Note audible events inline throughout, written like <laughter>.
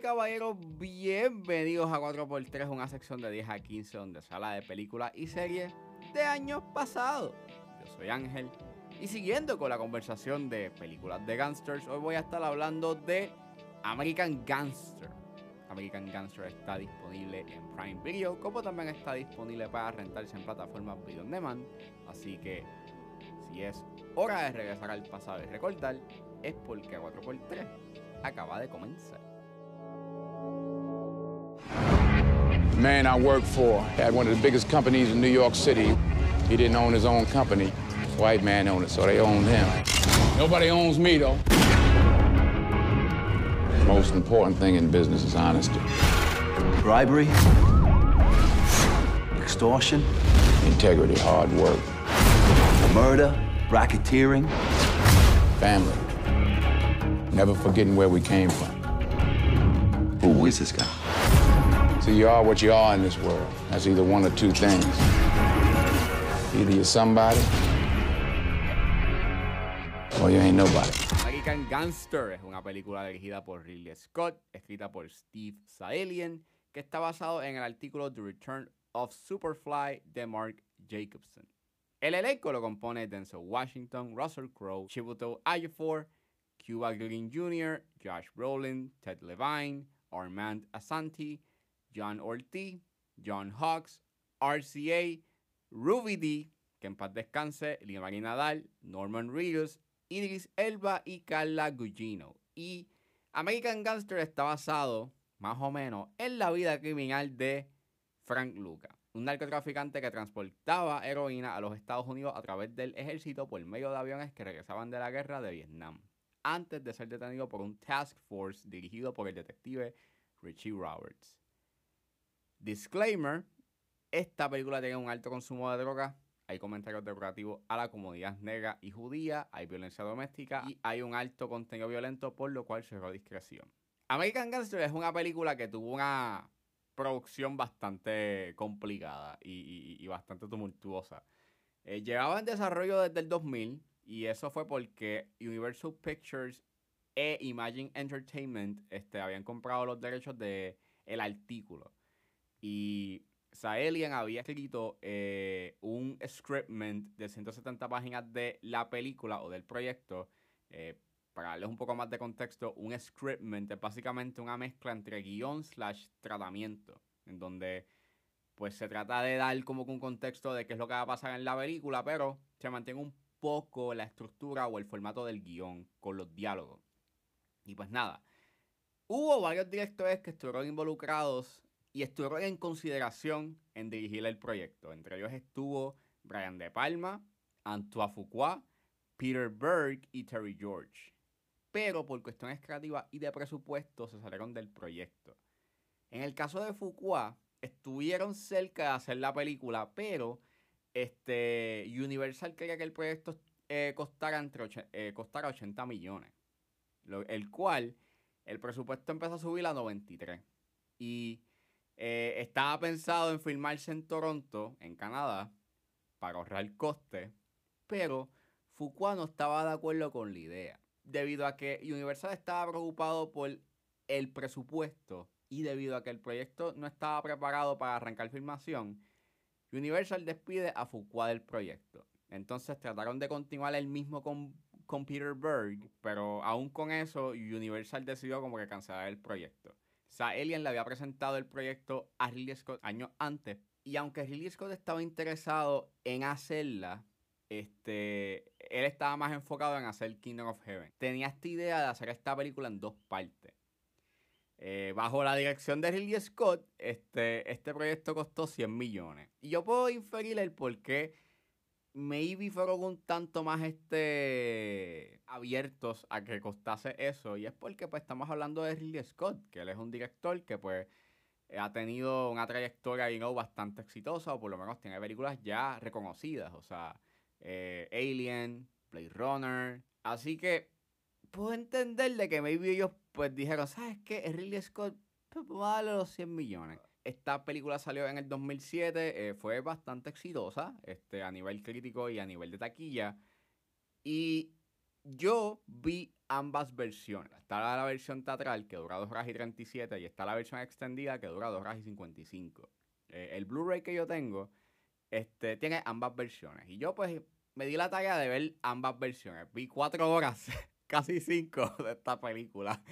caballeros, bienvenidos a 4x3, una sección de 10 a 15 donde se habla de películas y series de años pasados. Yo soy Ángel y siguiendo con la conversación de películas de gangsters, hoy voy a estar hablando de American Gangster. American Gangster está disponible en Prime Video, como también está disponible para rentarse en plataformas video on demand. Así que si es hora de regresar al pasado y recordar, es porque 4x3 acaba de comenzar. Man I worked for had one of the biggest companies in New York City. He didn't own his own company. White man owned it, so they owned him. Nobody owns me, though. Most important thing in business is honesty. Bribery, extortion, Integrity, hard work, murder, racketeering. family. Never forgetting where we came from. Who is this guy? So you are what you are in this world. That's either one or two things. Either you're somebody, or you ain't nobody. American Gangster es una película dirigida por Ridley Scott, escrita por Steve Saelian, que está basado en el artículo The Return of Superfly de Mark Jacobson. El elenco lo compone Denzel Washington, Russell Crowe, Chiwetel Ejiofor, Cuba Gooding Jr., Josh Brolin, Ted Levine, Armand Asanti, John Ortiz, John Hawks, RCA, Ruby D, que en paz descanse, Limari Nadal, Norman Reedus, Idris Elba y Carla Gugino. Y American Gangster está basado, más o menos, en la vida criminal de Frank Luca, un narcotraficante que transportaba heroína a los Estados Unidos a través del ejército por medio de aviones que regresaban de la guerra de Vietnam, antes de ser detenido por un task force dirigido por el detective Richie Roberts. Disclaimer, esta película tiene un alto consumo de drogas, hay comentarios decorativos a la comunidad negra y judía, hay violencia doméstica y hay un alto contenido violento, por lo cual cerró discreción. American Gangster es una película que tuvo una producción bastante complicada y, bastante tumultuosa. Eh, llevaba en desarrollo desde el 2000 y eso fue porque Universal Pictures e Imagine Entertainment este, habían comprado los derechos de artículo. Y Saelian había escrito eh, un scriptment de 170 páginas de la película o del proyecto. eh, para darles un poco más de contexto, un scriptment es básicamente una mezcla entre guion slash tratamiento, en donde pues se trata de dar como que un contexto de qué es lo que va a pasar en la película, pero se mantiene un poco la estructura o el formato del guion con los diálogos. Y pues nada, hubo varios directores que estuvieron involucrados y estuvieron en consideración en dirigir el proyecto. Entre ellos estuvo Brian De Palma, Antoine Fuqua, Peter Berg y Terry George. Pero por cuestiones creativas y de presupuesto se salieron del proyecto. En el caso de Fuqua, estuvieron cerca de hacer la película, pero este, Universal quería que el proyecto eh, costara, entre eh, costara 80 millones. Lo- el cual el presupuesto empezó a subir a 93. Y eh, estaba pensado en filmarse en Toronto, en Canadá, para ahorrar costes, pero Fuqua no estaba de acuerdo con la idea, debido a que Universal estaba preocupado por el presupuesto y debido a que el proyecto no estaba preparado para arrancar filmación, Universal despide a Fuqua del proyecto. Entonces trataron de continuar el mismo con, con Peter Berg, pero aún con eso Universal decidió como que cancelar el proyecto. Saelian le había presentado el proyecto a Ridley Scott años antes y aunque Ridley Scott estaba interesado en hacerla, este, él estaba más enfocado en hacer Kingdom of Heaven. Tenía esta idea de hacer esta película en dos partes. Eh, bajo la dirección de Ridley Scott, este, este proyecto costó 100 millones. Y yo puedo inferir el por qué maybe fueron un tanto más este, abiertos a que costase eso. Y es porque pues estamos hablando de Ridley Scott, que él es un director que pues eh, ha tenido una trayectoria you know, bastante exitosa, o por lo menos tiene películas ya reconocidas. O sea, eh, Alien, Blade Runner. Así que puedo entender de que maybe ellos pues dijeron, ¿sabes qué? Ridley Scott, pues darle los 100 millones. Esta película salió en el 2007, eh, fue bastante exitosa este, a nivel crítico y a nivel de taquilla. Y yo vi ambas versiones. Está la versión teatral que dura 2 horas y 37 y está la versión extendida que dura 2 horas y 55. Eh, el Blu-ray que yo tengo este, tiene ambas versiones. Y yo pues me di la tarea de ver ambas versiones. Vi 4 horas, <laughs> casi 5 de esta película.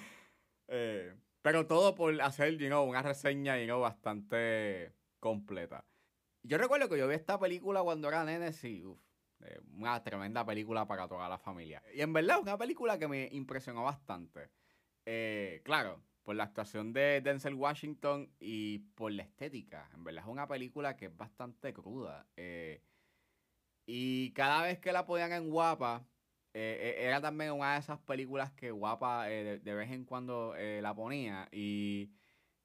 Eh, pero todo por hacer you una reseña you bastante completa. Yo recuerdo que yo vi esta película cuando era nene, sí, uf, eh, una tremenda película para toda la familia. Y en verdad, una película que me impresionó bastante. Eh, claro, por la actuación de Denzel Washington y por la estética. En verdad, es una película que es bastante cruda. Eh, y cada vez que la ponían en Guapa, era también una de esas películas que Guapa de, de, vez en cuando la ponía. Y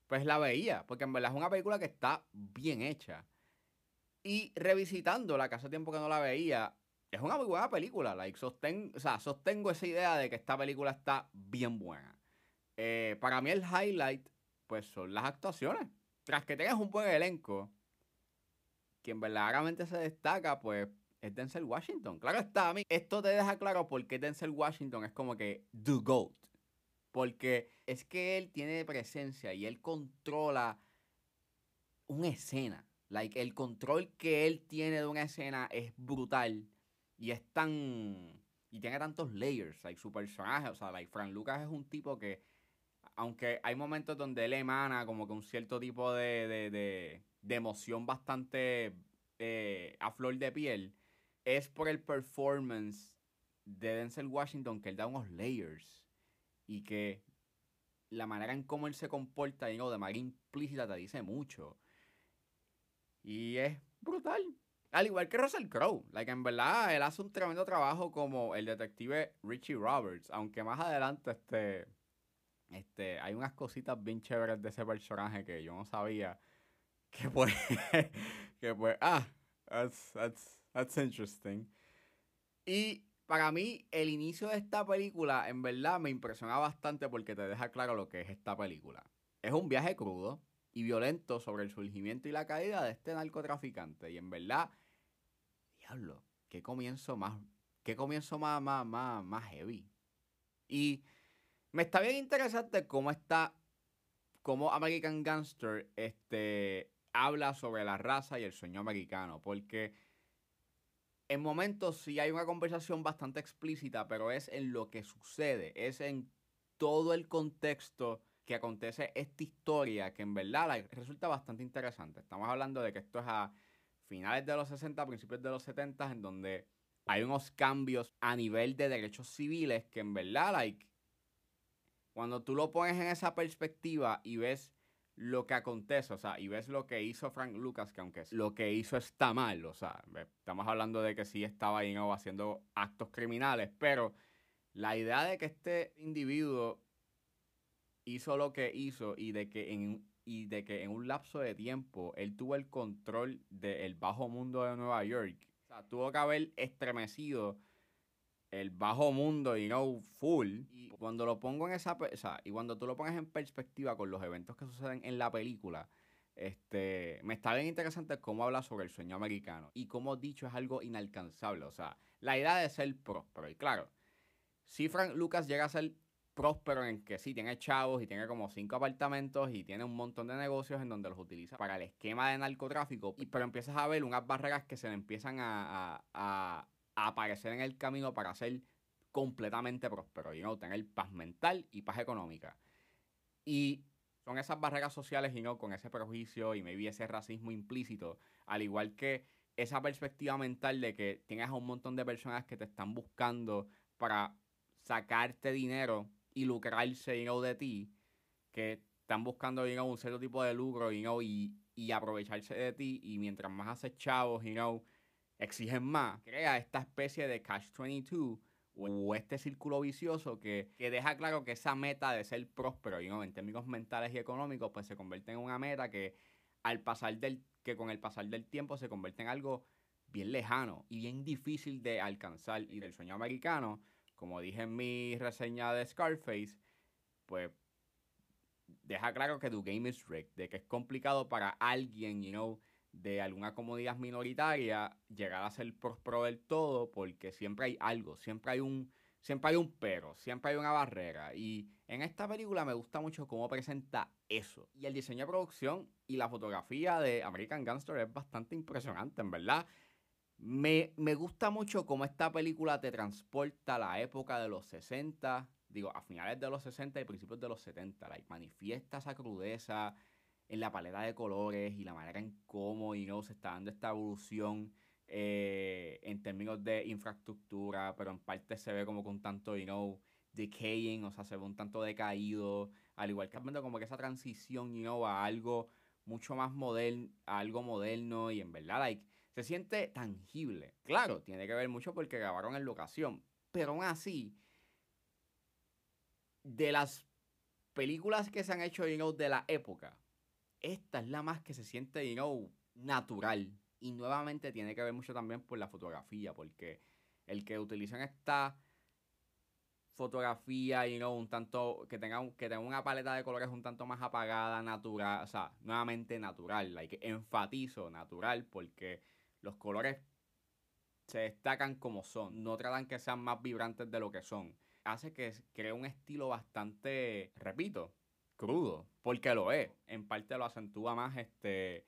pues la veía, porque en verdad es una película que está bien hecha. Y revisitándola, que hace tiempo que no la veía, es una muy buena película. Like, sosten, o sea, sostengo esa idea de que esta película está bien buena. Eh, para mí el highlight, pues son las actuaciones. Tras que tengas un buen elenco, quien verdaderamente se destaca, pues es Denzel Washington. Claro está, a mí esto te deja claro por qué Denzel Washington es como que the GOAT. Porque es que él tiene presencia y él controla una escena. Like, el control que él tiene de una escena es brutal. Y es tan. Y tiene tantos layers. Like, su personaje. O sea, like, Frank Lucas es un tipo que. Aunque hay momentos donde él emana como que un cierto tipo de, de, de, emoción bastante eh, a flor de piel. Es por el performance de Denzel Washington que él da unos layers. Y que la manera en cómo él se comporta, digo, de manera implícita, te dice mucho. Y es brutal. Al igual que Russell Crowe. Like, en verdad, él hace un tremendo trabajo como el detective Richie Roberts. Aunque más adelante, este. Este, hay unas cositas bien chéveres de ese personaje que yo no sabía. Que <laughs> pues. que pues. Ah, that's, that's, that's interesting. Y para mí, el inicio de esta película, en verdad, me impresiona bastante porque te deja claro lo que es esta película. Es un viaje crudo y violento sobre el surgimiento y la caída de este narcotraficante. Y en verdad, diablo, qué comienzo más, qué comienzo más, más, más, más heavy. Y me está bien interesante cómo está, cómo American Gangster este, habla sobre la raza y el sueño americano. Porque en momentos sí hay una conversación bastante explícita, pero es en lo que sucede, es en todo el contexto que acontece esta historia que en verdad resulta bastante interesante. Estamos hablando de que esto es a finales de los 60, principios de los 70, en donde hay unos cambios a nivel de derechos civiles que en verdad, like, cuando tú lo pones en esa perspectiva y ves lo que acontece, o sea, y ves lo que hizo Frank Lucas, que aunque lo que hizo está mal, o sea, estamos hablando de que sí estaba ahí haciendo actos criminales, pero la idea de que este individuo hizo lo que hizo y de que en, y de que en un lapso de tiempo él tuvo el control del bajo mundo de Nueva York. O sea, tuvo que haber estremecido el bajo mundo y no full. Y cuando lo pongo en esa, o sea, y cuando tú lo pones en perspectiva con los eventos que suceden en la película, este, me está bien interesante cómo habla sobre el sueño americano y como dicho es algo inalcanzable, o sea, la idea de ser próspero. Y claro, si Frank Lucas llega a ser próspero en que sí, tiene chavos y tiene como cinco apartamentos y tiene un montón de negocios en donde los utiliza para el esquema de narcotráfico. Y, pero empiezas a ver unas barreras que se le empiezan a, a, aparecer en el camino para ser completamente próspero. Y no tener paz mental y paz económica. Y son esas barreras sociales y no con ese prejuicio y maybe ese racismo implícito. Al igual que esa perspectiva mental de que tienes a un montón de personas que te están buscando para sacarte dinero y lucrarse you de ti, que están buscando you un cierto tipo de lucro you y, y aprovecharse de ti y mientras más haces chavos, you know, exigen más. Crea esta especie de Cash 22 o este círculo vicioso que, que, deja claro que esa meta de ser próspero you know, en términos mentales y económicos pues se convierte en una meta que al pasar del que con el pasar del tiempo se convierte en algo bien lejano y bien difícil de alcanzar y del sueño americano como dije en mi reseña de Scarface, pues deja claro que tu game is rigged, de que es complicado para alguien, you know, de alguna comunidad minoritaria llegar a ser próspero del todo, porque siempre hay algo, siempre hay un siempre hay un pero, siempre hay una barrera. Y en esta película me gusta mucho cómo presenta eso. Y el diseño de producción y la fotografía de American Gangster es bastante impresionante, en verdad. Me, me gusta mucho cómo esta película te transporta a la época de los 60, digo, a finales de los 60 y principios de los 70. Like, manifiesta esa crudeza en la paleta de colores y la manera en cómo you know, se está dando esta evolución eh, en términos de infraestructura, pero en parte se ve como con tanto, you know, decaying, o sea, se ve un tanto decaído, al igual que viendo como que esa transición, you know, a algo mucho más moderno, algo moderno y en verdad, like, se siente tangible. Claro, tiene que ver mucho porque grabaron en locación, pero aún así, de las películas que se han hecho, you know, de la época, esta es la más que se siente, you know, natural. Y nuevamente tiene que ver mucho también por la fotografía, porque el que utilizan esta fotografía, you know, un tanto, que tenga, que tenga una paleta de colores un tanto más apagada, natural, o sea, nuevamente natural, like, enfatizo natural, porque los colores se destacan como son, no tratan que sean más vibrantes de lo que son. Hace que cree un estilo bastante, repito, crudo, porque lo es. En parte lo acentúa más este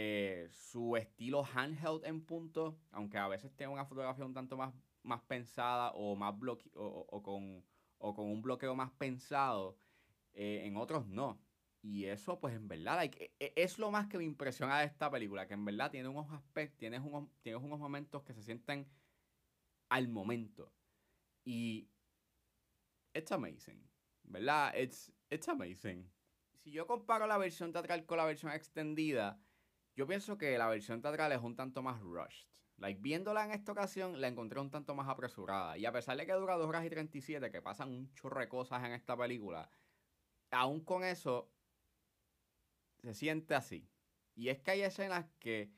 eh, su estilo handheld en punto, aunque a veces tiene una fotografía un tanto más, más pensada o, más o, con, o con un bloqueo más pensado, eh, en otros no. Y eso, pues en verdad, e, e, es lo más que me impresiona de esta película, que en verdad tiene unos aspectos, tienes unos, tienes unos momentos que se sienten al momento. Y it's amazing, ¿verdad? It's, it's amazing. Si yo comparo la versión teatral con la versión extendida, yo pienso que la versión teatral es un tanto más rushed. Like, viéndola en esta ocasión, la encontré un tanto más apresurada. Y a pesar de que dura 2 horas y 37, que pasan un chorro de cosas en esta película, aún con eso, se siente así. Y es que hay escenas que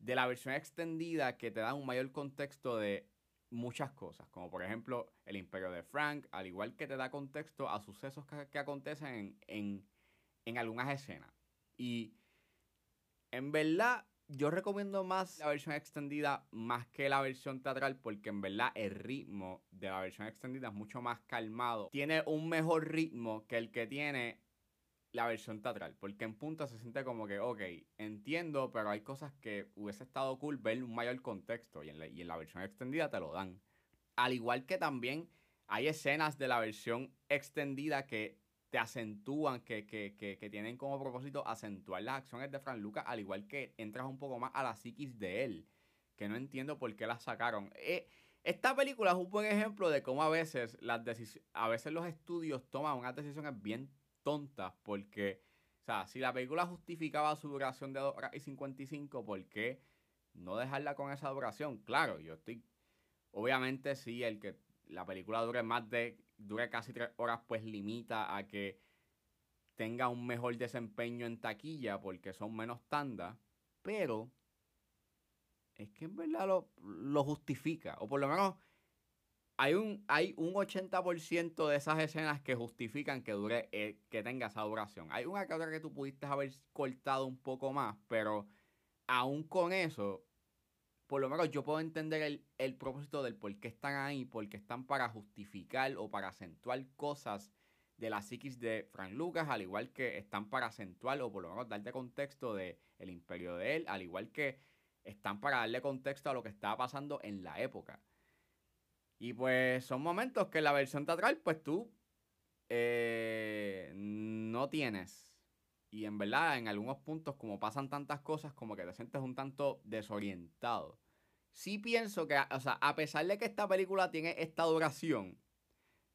de la versión extendida que te dan un mayor contexto de muchas cosas, como por ejemplo el imperio de Frank, al igual que te da contexto a sucesos que, acontecen en, en, algunas escenas. Y en verdad yo recomiendo más la versión extendida más que la versión teatral porque en verdad el ritmo de la versión extendida es mucho más calmado. Tiene un mejor ritmo que el que tiene la versión teatral, porque en punto se siente como que, ok, entiendo, pero hay cosas que hubiese estado cool ver un mayor contexto y en, la, y en la versión extendida te lo dan. Al igual que también hay escenas de la versión extendida que te acentúan, que, que, que, que, tienen como propósito acentuar las acciones de Frank Lucas, al igual que entras un poco más a la psiquis de él, que no entiendo por qué la sacaron. Eh, esta película es un buen ejemplo de cómo a veces, las a veces los estudios toman unas decisiones bien tontas porque, o sea, si la película justificaba su duración de 2 horas y 55, ¿por qué no dejarla con esa duración? Claro, yo estoy, obviamente sí, el que la película dure más de, dure casi 3 horas, pues limita a que tenga un mejor desempeño en taquilla porque son menos tandas, pero es que en verdad lo, lo justifica, o por lo menos hay un, hay un 80% de esas escenas que justifican que dure, eh, que tenga esa duración. Hay una que otra que tú pudiste haber cortado un poco más, pero aún con eso, por lo menos yo puedo entender el, el propósito del por qué están ahí, porque están para justificar o para acentuar cosas de la psiquis de Frank Lucas, al igual que están para acentuar o por lo menos darte contexto de imperio de él, al igual que están para darle contexto a lo que estaba pasando en la época. Y pues son momentos que en la versión teatral, pues tú eh, no tienes. Y en verdad, en algunos puntos, como pasan tantas cosas, como que te sientes un tanto desorientado. Sí pienso que, o sea, a pesar de que esta película tiene esta duración,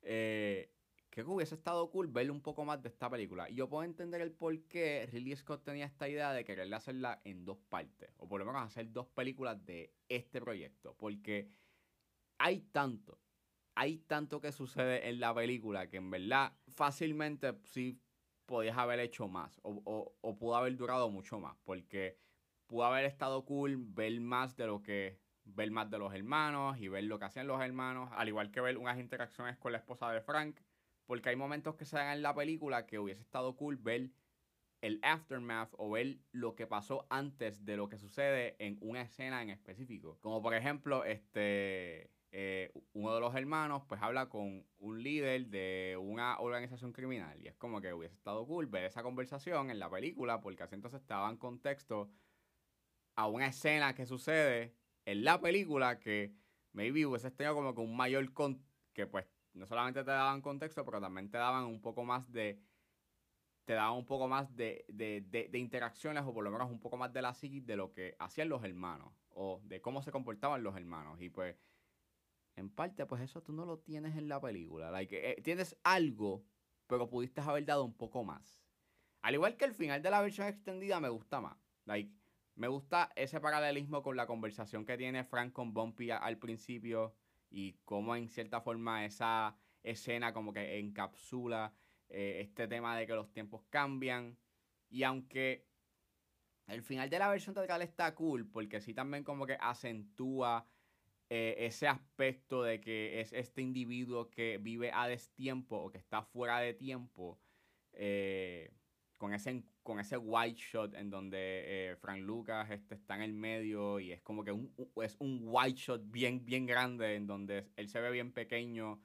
eh, creo que hubiese estado cool verle un poco más de esta película. Y yo puedo entender el por qué Ridley Scott tenía esta idea de quererle hacerla en dos partes. O por lo menos hacer dos películas de este proyecto. Porque hay tanto, hay tanto que sucede en la película que en verdad fácilmente sí podías haber hecho más o, o, pudo haber durado mucho más porque pudo haber estado cool ver más de lo que ver más de los hermanos y ver lo que hacían los hermanos, al igual que ver unas interacciones con la esposa de Frank, porque hay momentos que se dan en la película que hubiese estado cool ver el aftermath o ver lo que pasó antes de lo que sucede en una escena en específico. Como por ejemplo, este eh, uno de los hermanos pues habla con un líder de una organización criminal y es como que hubiese estado cool ver esa conversación en la película porque así entonces estaba en contexto a una escena que sucede en la película que maybe hubiese tenido como que un mayor con que pues no solamente te daban contexto pero también te daban un poco más de te daban un poco más de, de, de, de interacciones o por lo menos un poco más de la psiquis de lo que hacían los hermanos o de cómo se comportaban los hermanos y pues en parte, pues eso tú no lo tienes en la película. Like, eh, tienes algo, pero pudiste haber dado un poco más. Al igual que el final de la versión extendida me gusta más. Like, me gusta ese paralelismo con la conversación que tiene Frank con Bumpy al principio y cómo en cierta forma esa escena como que encapsula eh, este tema de que los tiempos cambian. Y aunque el final de la versión teatral está cool, porque sí también como que acentúa eh, ese aspecto de que es este individuo que vive a destiempo o que está fuera de tiempo, eh, con, ese, con ese white shot en donde Frank Lucas este, está en el medio y es como que un, es un white shot bien, bien grande en donde él se ve bien pequeño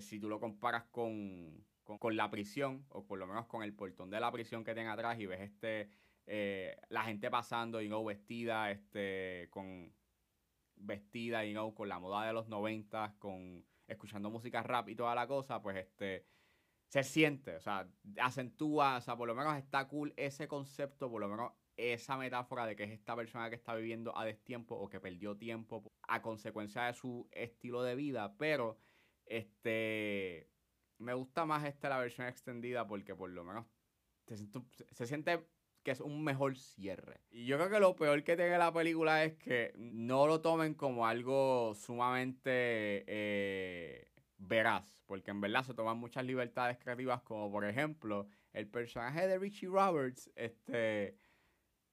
si tú lo comparas con, con, la prisión o por lo menos con el portón de la prisión que tiene atrás y ves este... la gente pasando y no vestida este, con, vestida, y con la moda de los 90, con escuchando música rap y toda la cosa, pues este se siente, o sea, acentúa, o sea, por lo menos está cool ese concepto, por lo menos esa metáfora de que es esta persona que está viviendo a destiempo o que perdió tiempo a consecuencia de su estilo de vida, pero este me gusta más esta la versión extendida porque por lo menos se, siente que es un mejor cierre. Y yo creo que lo peor que tiene la película es que no lo tomen como algo sumamente eh, veraz, porque en verdad se toman muchas libertades creativas, como por ejemplo el personaje de Richie Roberts, este,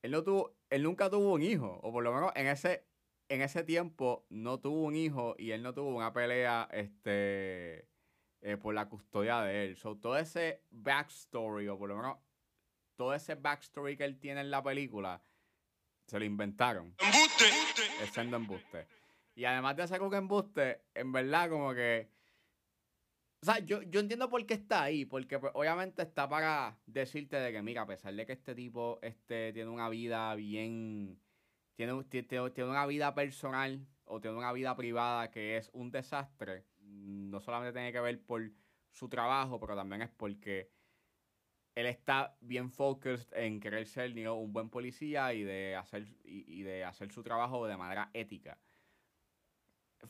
él no tuvo, él nunca tuvo un hijo, o por lo menos en ese, en ese tiempo no tuvo un hijo y él no tuvo una pelea, este, eh, por la custodia de él. So, todo ese backstory, o por lo menos todo ese backstory que él tiene en la película, se lo inventaron. ¡Embuste! Es siendo embuste. Y además de hacer un embuste, en verdad como que... O sea, yo, yo entiendo por qué está ahí, porque pues, obviamente está para decirte de que, mira, a pesar de que este tipo este, tiene una vida bien... Tiene, tiene, tiene una vida personal o tiene una vida privada que es un desastre, no solamente tiene que ver por su trabajo, pero también es porque él está bien focused en querer ser un buen policía y de, hacer, y, de hacer su trabajo de manera ética.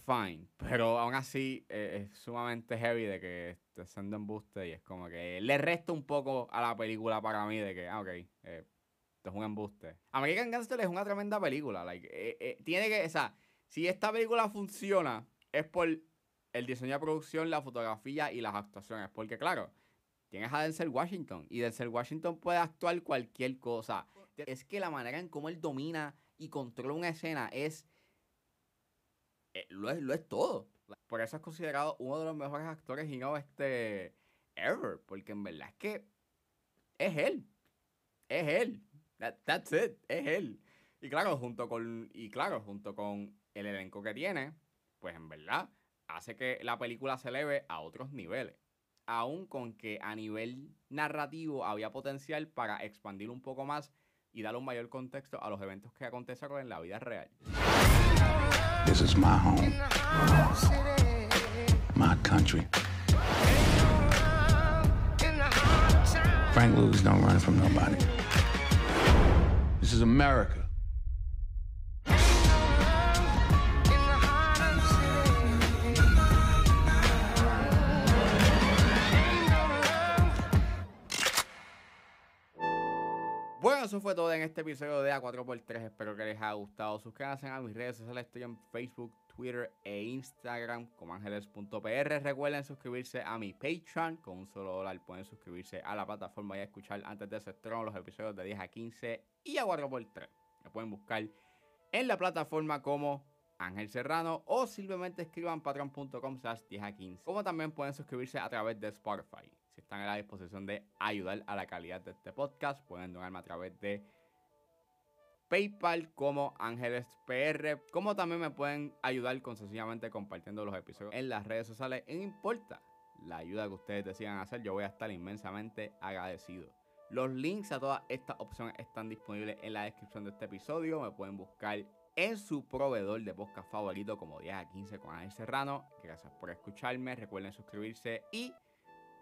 Fine, pero aún así eh, es sumamente heavy de que esté siendo embuste y es como que le resta un poco a la película para mí de que, ah, ok, eh, esto es un embuste. American Gangster es una tremenda película, like, eh, tiene que, o sea, si esta película funciona es por el diseño de producción, la fotografía y las actuaciones, porque claro, tienes a Denzel Washington y Denzel Washington puede actuar cualquier cosa. Es que la manera en cómo él domina y controla una escena es, eh, lo, es lo es todo. Por eso es considerado uno de los mejores actores y no este ever, porque en verdad es que es él. Es él. that's it, es él. Y claro, junto con y claro, junto con el elenco que tiene, pues en verdad hace que la película se eleve a otros niveles aún con que a nivel narrativo había potencial para expandir un poco más y dar un mayor contexto a los eventos que acontecen en la vida real. This is my home. My country. Frank Lucas don't run from nobody. This is America. Eso fue todo en este episodio de A4x3. Espero que les haya gustado. Suscríbanse a mis redes sociales. Estoy en Facebook, Twitter e Instagram como ángeles.pr. Recuerden suscribirse a mi Patreon. Con un solo dólar pueden suscribirse a la plataforma y escuchar antes de ese estreno los episodios de 10 a 15 y A4x3. Me pueden buscar en la plataforma como Ángel Serrano o simplemente escriban patreon.com slash 10 a 15. Como también pueden suscribirse a través de Spotify están a la disposición de ayudar a la calidad de este podcast, pueden donarme a través de PayPal como Ángeles PR, como también me pueden ayudar concesivamente compartiendo los episodios en las redes sociales. No importa la ayuda que ustedes decidan hacer, yo voy a estar inmensamente agradecido. Los links a todas estas opciones están disponibles en la descripción de este episodio. Me pueden buscar en su proveedor de podcast favorito como 10 a 15 con Ángel Serrano. Gracias por escucharme. Recuerden suscribirse y